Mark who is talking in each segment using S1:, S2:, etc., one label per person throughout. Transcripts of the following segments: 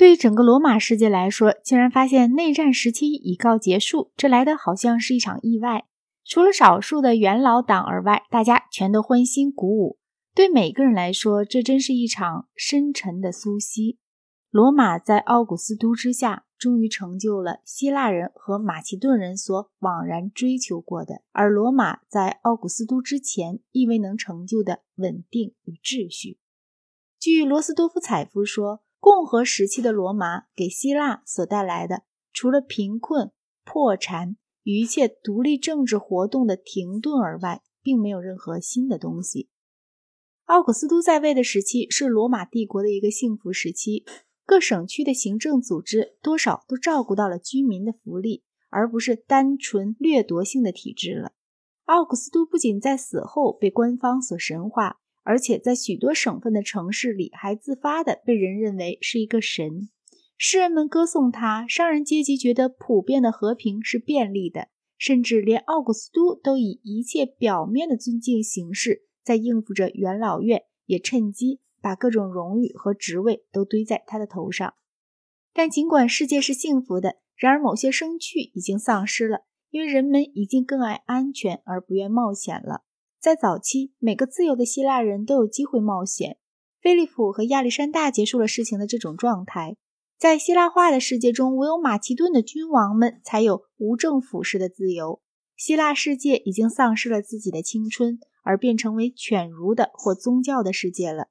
S1: 对整个罗马世界来说，竟然发现内战时期已告结束，这来的好像是一场意外。除了少数的元老党而外，大家全都欢欣鼓舞。对每个人来说，这真是一场深沉的苏西。罗马在奥古斯都之下，终于成就了希腊人和马其顿人所枉然追求过的，而罗马在奥古斯都之前亦未能成就的稳定与秩序。据罗斯多夫采夫说，共和时期的罗马给希腊所带来的，除了贫困、破产与一切独立政治活动的停顿而外，并没有任何新的东西。奥古斯都在位的时期是罗马帝国的一个幸福时期，各省区的行政组织多少都照顾到了居民的福利，而不是单纯掠夺性的体制了。奥古斯都不仅在死后被官方所神化，而且在许多省份的城市里还自发的被人认为是一个神。诗人们歌颂他，商人阶级觉得普遍的和平是便利的，甚至连奥古斯都都以一切表面的尊敬形式。在应付着元老院，也趁机把各种荣誉和职位都堆在他的头上。但尽管世界是幸福的，然而某些生趣已经丧失了，因为人们已经更爱安全而不愿冒险了。在早期，每个自由的希腊人都有机会冒险。菲利普和亚历山大结束了事情的这种状态。在希腊化的世界中，唯有马其顿的君王们才有无政府式的自由。希腊世界已经丧失了自己的青春。而变成为犬儒的或宗教的世界了。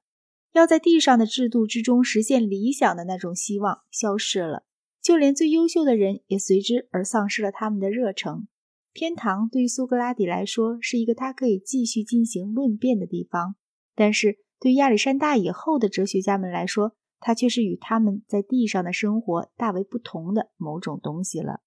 S1: 要在地上的制度之中实现理想的那种希望消失了，就连最优秀的人也随之而丧失了他们的热诚。天堂对于苏格拉底来说是一个他可以继续进行论辩的地方，但是对亚历山大以后的哲学家们来说，它却是与他们在地上的生活大为不同的某种东西了。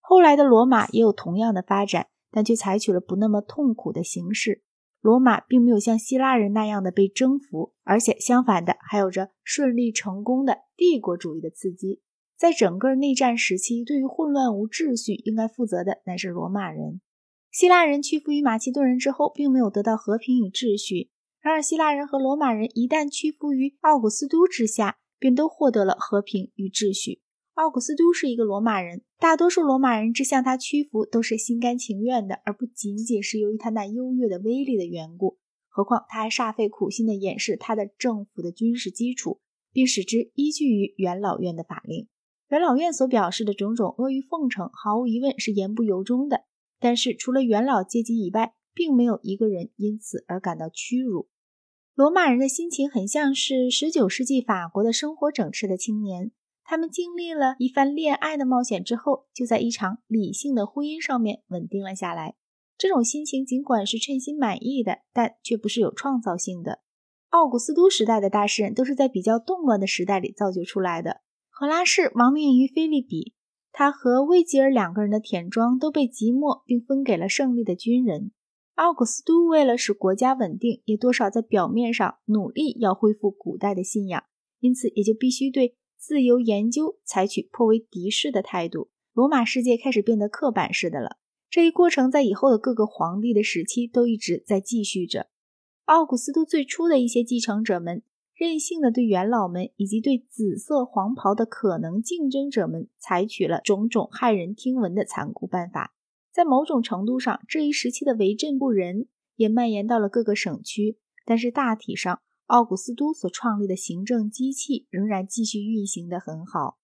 S1: 后来的罗马也有同样的发展。但却采取了不那么痛苦的形式。罗马并没有像希腊人那样的被征服，而且相反的，还有着顺利成功的帝国主义的刺激。在整个内战时期，对于混乱无秩序应该负责的乃是罗马人。希腊人屈服于马其顿人之后，并没有得到和平与秩序。然而，希腊人和罗马人一旦屈服于奥古斯都之下，便都获得了和平与秩序。奥古斯都是一个罗马人，大多数罗马人之向他屈服都是心甘情愿的，而不仅仅是由于他那优越的威力的缘故。何况他还煞费苦心地掩饰他的政府的军事基础，并使之依据于元老院的法令。元老院所表示的种种阿谀奉承，毫无疑问是言不由衷的。但是，除了元老阶级以外，并没有一个人因此而感到屈辱。罗马人的心情很像是19世纪法国的生活整饬的青年。他们经历了一番恋爱的冒险之后，就在一场理性的婚姻上面稳定了下来。这种心情尽管是称心满意的，但却不是有创造性的。奥古斯都时代的大诗人都是在比较动乱的时代里造就出来的。荷拉氏亡命于菲利比，他和魏吉尔两个人的田庄都被即没，并分给了胜利的军人。奥古斯都为了使国家稳定，也多少在表面上努力要恢复古代的信仰，因此也就必须对。自由研究采取颇为敌视的态度，罗马世界开始变得刻板式的了。这一过程在以后的各个皇帝的时期都一直在继续着。奥古斯都最初的一些继承者们，任性的对元老们以及对紫色黄袍的可能竞争者们采取了种种骇人听闻的残酷办法。在某种程度上，这一时期的为政不仁也蔓延到了各个省区，但是大体上。奥古斯都所创立的行政机器仍然继续运行得很好。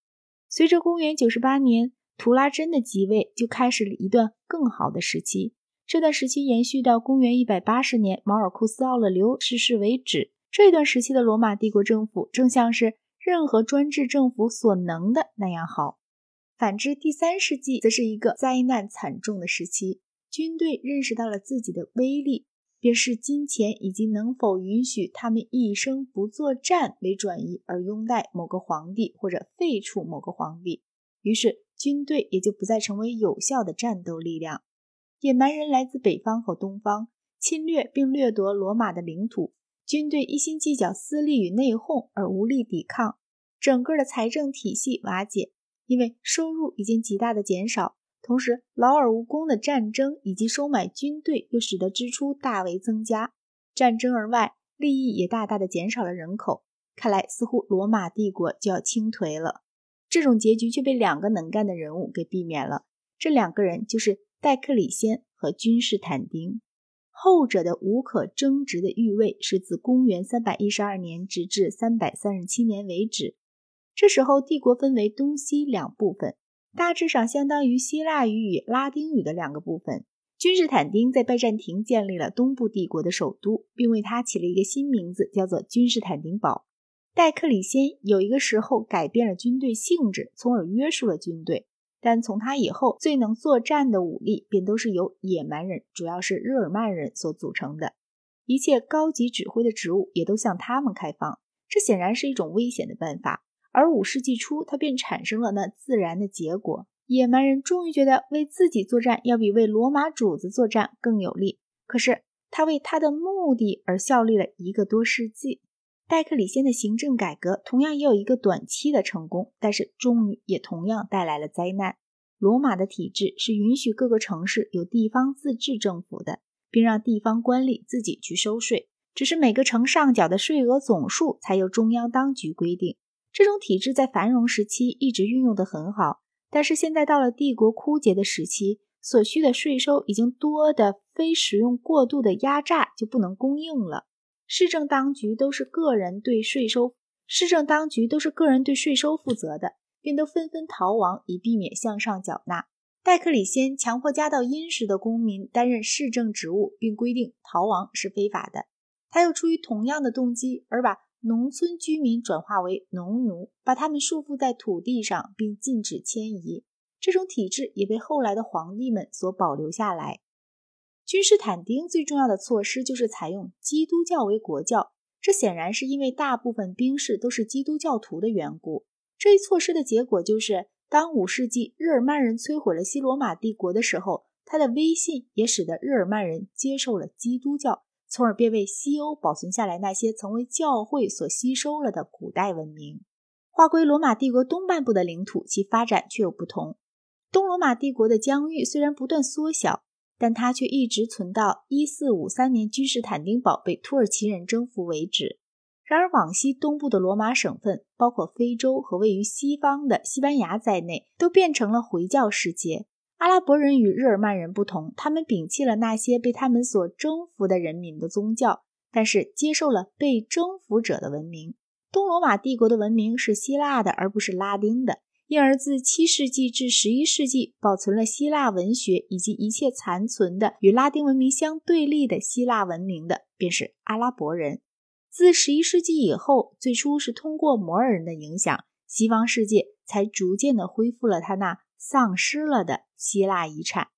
S1: 随着公元98年图拉真的即位，就开始了一段更好的时期。这段时期延续到公元180年毛尔库斯·奥勒留逝世为止。这段时期的罗马帝国政府正像是任何专制政府所能的那样好。反之，第三世纪则是一个灾难惨重的时期。军队认识到了自己的威力。便是金钱以及能否允许他们一生不作战为转移而拥戴某个皇帝或者废除某个皇帝，于是军队也就不再成为有效的战斗力量。野蛮人来自北方和东方，侵略并掠夺罗马的领土，军队一心计较私利与内讧而无力抵抗，整个的财政体系瓦解，因为收入已经极大的减少。同时，劳而无功的战争以及收买军队，又使得支出大为增加。战争而外，利益也大大的减少了人口，看来似乎罗马帝国就要倾颓了。这种结局却被两个能干的人物给避免了。这两个人就是戴克里先和君士坦丁。后者的无可争执的御位是自公元312年直至337年为止。这时候，帝国分为东西两部分，大致上相当于希腊语与拉丁语的两个部分。君士坦丁在拜占庭建立了东部帝国的首都，并为它起了一个新名字，叫做君士坦丁堡。戴克里先有一个时候改变了军队性质，从而约束了军队。但从他以后，最能作战的武力便都是由野蛮人，主要是日耳曼人所组成的。一切高级指挥的职务也都向他们开放，这显然是一种危险的办法。而五世纪初，它便产生了那自然的结果：野蛮人终于觉得为自己作战要比为罗马主子作战更有利。可是，他为他的目的而效力了一个多世纪。戴克里先的行政改革同样也有一个短期的成功，但是终于也同样带来了灾难。罗马的体制是允许各个城市有地方自治政府的，并让地方官吏自己去收税，只是每个城上缴的税额总数才由中央当局规定。这种体制在繁荣时期一直运用得很好，但是现在到了帝国枯竭的时期，所需的税收已经多的非使用过度的压榨就不能供应了。市政当局都是个人对税收，市政当局都是个人对税收负责的，便都纷纷逃亡，以避免向上缴纳。戴克里先强迫家道殷实的公民担任市政职务，并规定逃亡是非法的。他又出于同样的动机，而把农村居民转化为农奴，把他们束缚在土地上，并禁止迁移。这种体制也被后来的皇帝们所保留下来。君士坦丁最重要的措施就是采用基督教为国教，这显然是因为大部分兵士都是基督教徒的缘故。这一措施的结果就是，当五世纪日耳曼人摧毁了西罗马帝国的时候，他的威信也使得日耳曼人接受了基督教，从而便为西欧保存下来那些曾为教会所吸收了的古代文明。划归罗马帝国东半部的领土，其发展却有不同。东罗马帝国的疆域虽然不断缩小。但它却一直存到一四五三年君士坦丁堡被土耳其人征服为止。然而，往西东部的罗马省份，包括非洲和位于西方的西班牙在内，都变成了回教世界。阿拉伯人与日耳曼人不同，他们摒弃了那些被他们所征服的人民的宗教，但是接受了被征服者的文明。东罗马帝国的文明是希腊的，而不是拉丁的。因而，自七世纪至十一世纪，保存了希腊文学以及一切残存的与拉丁文明相对立的希腊文明的，便是阿拉伯人。自十一世纪以后，最初是通过摩尔人的影响，西方世界才逐渐的恢复了他那丧失了的希腊遗产。